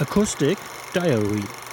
Acoustic Diary.